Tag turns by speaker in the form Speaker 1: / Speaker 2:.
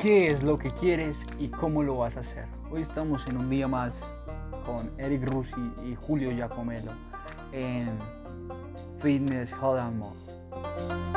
Speaker 1: qué es lo que quieres y cómo lo vas a hacer. Hoy estamos en un día más con Eric Rusi y Julio Giacomelo en Fitness Hold and More.